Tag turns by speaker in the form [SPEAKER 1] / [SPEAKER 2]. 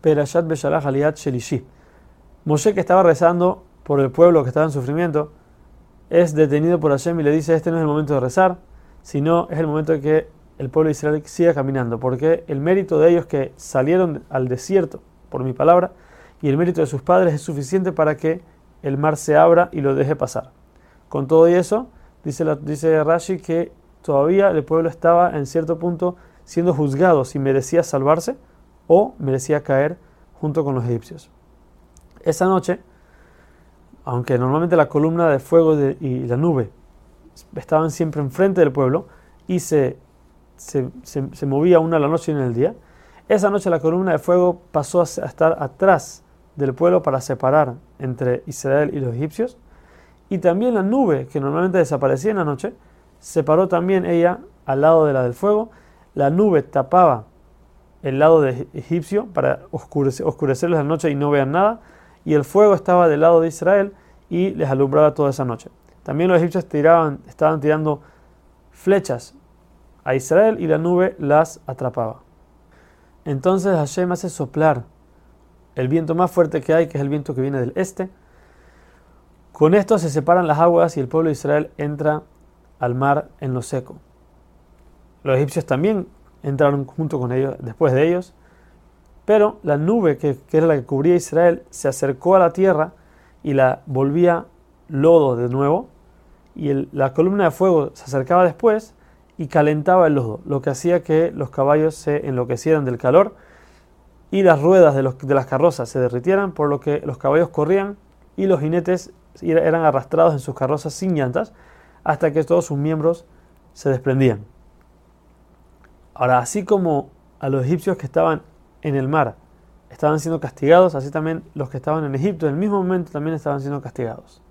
[SPEAKER 1] Perashat Beshalach Aliyat Shelishi. Moshe que estaba rezando por el pueblo que estaba en sufrimiento, es detenido por Hashem y le dice, este no es el momento de rezar, sino es el momento de que el pueblo de Israel siga caminando, porque el mérito de ellos que salieron al desierto, por mi palabra, y el mérito de sus padres es suficiente para que el mar se abra y lo deje pasar. Con todo y eso, dice, dice Rashi que todavía el pueblo estaba en cierto punto siendo juzgado si merecía salvarse o merecía caer junto con los egipcios. Esa noche, aunque normalmente la columna de fuego y la nube estaban siempre enfrente del pueblo y se, se, se, movía una a la noche y en el día, esa noche la columna de fuego pasó a estar atrás del pueblo para separar entre Israel y los egipcios. Y también la nube, que normalmente desaparecía en la noche, se paró también ella al lado de la del fuego. La nube tapaba el lado de egipcio para oscurecer, oscurecerles la noche y no vean nada. Y el fuego estaba del lado de Israel y les alumbraba toda esa noche. También los egipcios tiraban, estaban tirando flechas a Israel y la nube las atrapaba. Entonces Hashem hace soplar el viento más fuerte que hay, que es el viento que viene del este. Con esto se separan las aguas y el pueblo de Israel entra al mar en lo seco. Los egipcios también entraron junto con ellos, después de ellos, pero la nube que, era la que cubría Israel se acercó a la tierra y la volvía lodo de nuevo, y la columna de fuego se acercaba después y calentaba el lodo, lo que hacía que los caballos se enloquecieran del calor y las ruedas de, los, de las carrozas se derritieran, por lo que los caballos corrían y los jinetes eran arrastrados en sus carrozas sin llantas hasta que todos sus miembros se desprendían. Ahora, así como a los egipcios que estaban en el mar estaban siendo castigados, así también los que estaban en Egipto en el mismo momento también estaban siendo castigados.